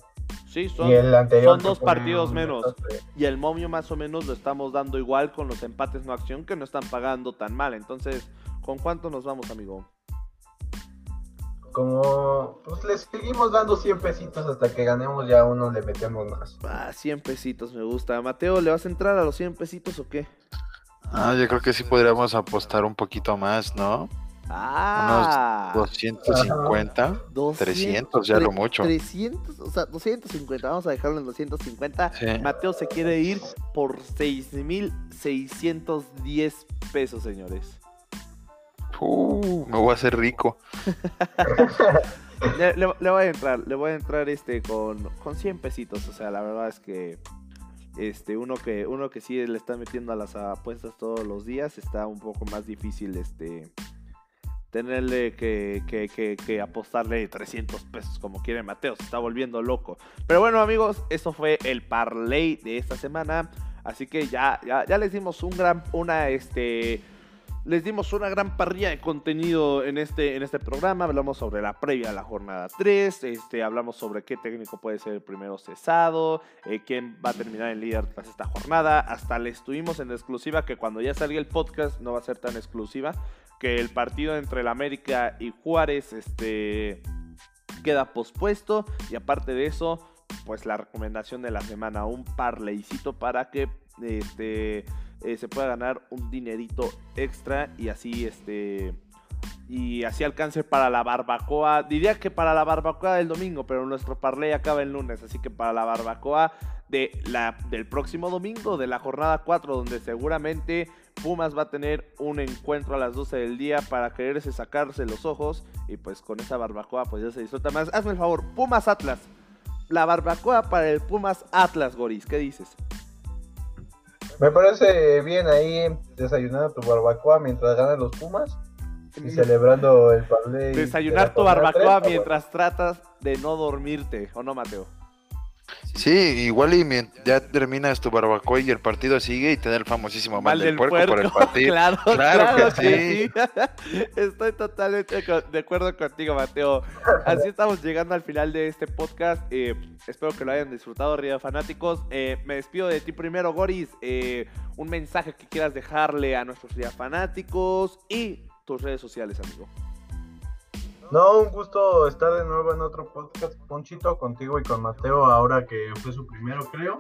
sí son, el anterior son dos partidos menos. y el momio más o menos lo estamos dando igual con los empates no acción que no están pagando tan mal. Entonces con cuánto nos vamos amigo como pues les seguimos dando 100 pesitos hasta que ganemos ya uno le metemos más. Ah 100 pesitos me gusta. Mateo le vas a entrar a los 100 pesitos o qué Ah, yo creo que sí podríamos apostar un poquito más, ¿no? Ah, unos 250, 300, ya lo mucho. 300, o sea, 250, vamos a dejarlo en 250. Mateo se quiere ir por 6,610 pesos, señores. Uh, me voy a hacer rico. le, voy a entrar, le voy a entrar este con, con 100 pesitos, o sea, la verdad es que este, uno que, uno que sí le está metiendo a las apuestas todos los días, está un poco más difícil este tenerle que, que, apostarle 300 pesos como quiere Mateo, se está volviendo loco. Pero bueno amigos, eso fue el parlay de esta semana. Así que ya, ya, ya les dimos un gran, una, este, les dimos una gran parrilla de contenido en este, en este programa. Hablamos sobre la previa a la jornada 3. Este, hablamos sobre qué técnico puede ser el primero cesado. Eh, quién va a terminar en líder tras esta jornada. Hasta le estuvimos en exclusiva que cuando ya salga el podcast no va a ser tan exclusiva. Que el partido entre el América y Juárez este, queda pospuesto. Y aparte de eso, pues la recomendación de la semana. Un parleycito para que este eh, se pueda ganar un dinerito extra y así este y así alcance para la barbacoa. Diría que para la barbacoa del domingo, pero nuestro parlay acaba el lunes, así que para la barbacoa de la, del próximo domingo, de la jornada 4, donde seguramente Pumas va a tener un encuentro a las 12 del día para quererse sacarse los ojos y pues con esa barbacoa pues ya se disfruta más. Hazme el favor, Pumas Atlas. La barbacoa para el Pumas Atlas, Goris, ¿qué dices? Me parece bien ahí desayunando tu barbacoa mientras ganan los Pumas y celebrando el parlay. Desayunar tu barbacoa mientras tratas de no dormirte, ¿o no, Mateo? Sí, igual y ya terminas tu barbacoa y el partido sigue y te da el famosísimo mal, del, puerco, por el partido. claro, claro, que, sí. Estoy totalmente de acuerdo contigo, Mateo. Así estamos llegando al final de este podcast. Eh, espero que lo hayan disfrutado, Río Fanáticos. Eh, me despido de ti primero, Goris. Eh, un mensaje que quieras dejarle a nuestros Río Fanáticos y tus redes sociales, amigo. No, un gusto estar de nuevo en otro podcast, Ponchito, contigo y con Mateo, ahora que fue su primero, creo.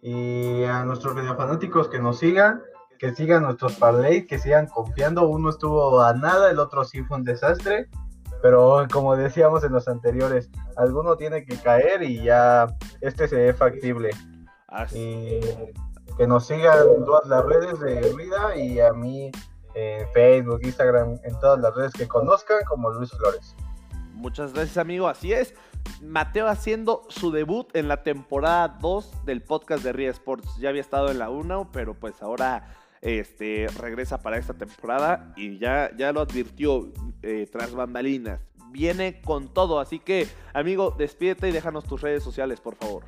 Y a nuestros fanáticos que nos sigan, que sigan nuestros parlays, que sigan confiando. Uno estuvo a nada, el otro sí fue un desastre. Pero como decíamos en los anteriores, alguno tiene que caer y ya este se ve factible. Y que nos sigan en todas las redes de Ruida y a mí Facebook, Instagram, en todas las redes que conozcan como Luis Flores. Muchas gracias amigo, así es. Mateo haciendo su debut en la temporada 2 del podcast de Ria Sports. Ya había estado en la 1, pero pues ahora este, regresa para esta temporada y ya, ya lo advirtió eh, tras bambalinas. Viene con todo, así que amigo, despídete y déjanos tus redes sociales, por favor.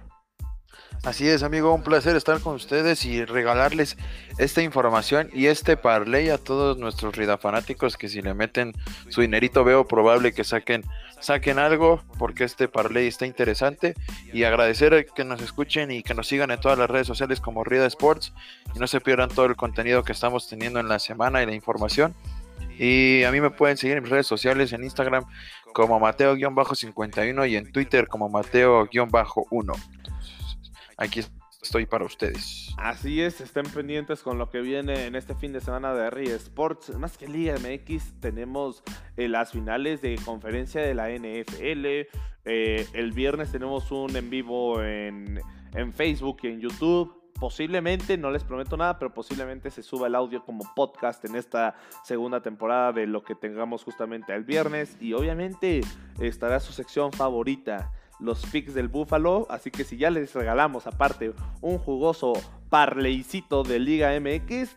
Así es, amigo, un placer estar con ustedes y regalarles esta información y este parlay a todos nuestros Rida fanáticos que si le meten su dinerito veo probable que saquen saquen algo porque este parlay está interesante y agradecer que nos escuchen y que nos sigan en todas las redes sociales como Rida Sports y no se pierdan todo el contenido que estamos teniendo en la semana y la información. Y a mí me pueden seguir en mis redes sociales en Instagram como Mateo-51 y en Twitter como Mateo-1. Aquí estoy para ustedes. Así es, estén pendientes con lo que viene en este fin de semana de RI Sports. Más que Liga MX, tenemos eh, las finales de conferencia de la NFL. Eh, el viernes tenemos un en vivo en, en Facebook y en YouTube posiblemente, no les prometo nada, pero posiblemente se suba el audio como podcast en esta segunda temporada de lo que tengamos justamente el viernes. Y obviamente estará su sección favorita, los picks del Búfalo. Así que si ya les regalamos aparte un jugoso parleycito de Liga MX,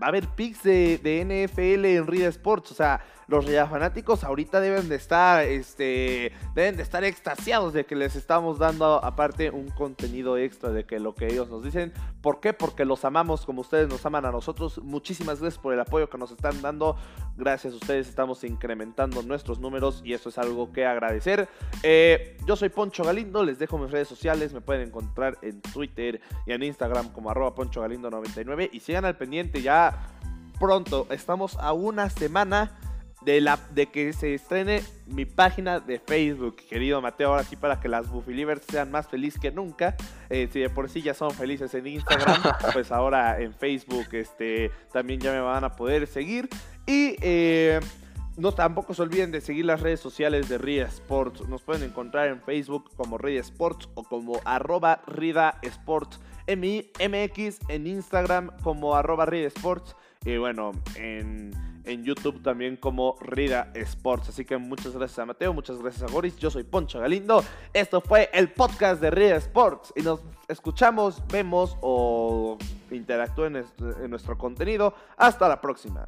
va a haber picks de, NFL en Real Sports. O sea, los fanáticos ahorita deben de estar, este, deben de estar extasiados de que les estamos dando aparte un contenido extra de que lo que ellos nos dicen. ¿Por qué? Porque los amamos como ustedes nos aman a nosotros. Muchísimas gracias por el apoyo que nos están dando. Gracias a ustedes estamos incrementando nuestros números y eso es algo que agradecer. Eh, yo soy Poncho Galindo, les dejo mis redes sociales, me pueden encontrar en Twitter y en Instagram como arroba Poncho Galindo 99 y sigan al pendiente ya pronto. Estamos a una semana de, la, de que se estrene mi página de Facebook, querido Mateo, ahora sí para que las Buffilivers sean más felices que nunca. Eh, si de por sí ya son felices en Instagram, pues ahora en Facebook este, también ya me van a poder seguir. Y eh, no tampoco se olviden de seguir las redes sociales de Rida Sports. Nos pueden encontrar en Facebook como Rida Sports o como arroba Rida Sports MX, en Instagram como arroba Rida Sports. Y bueno, en en YouTube también como Rida Sports. Así que muchas gracias a Mateo, muchas gracias a Boris. Yo soy Poncho Galindo. Esto fue el podcast de Rida Sports. Y nos escuchamos, vemos o interactúen en nuestro contenido. Hasta la próxima.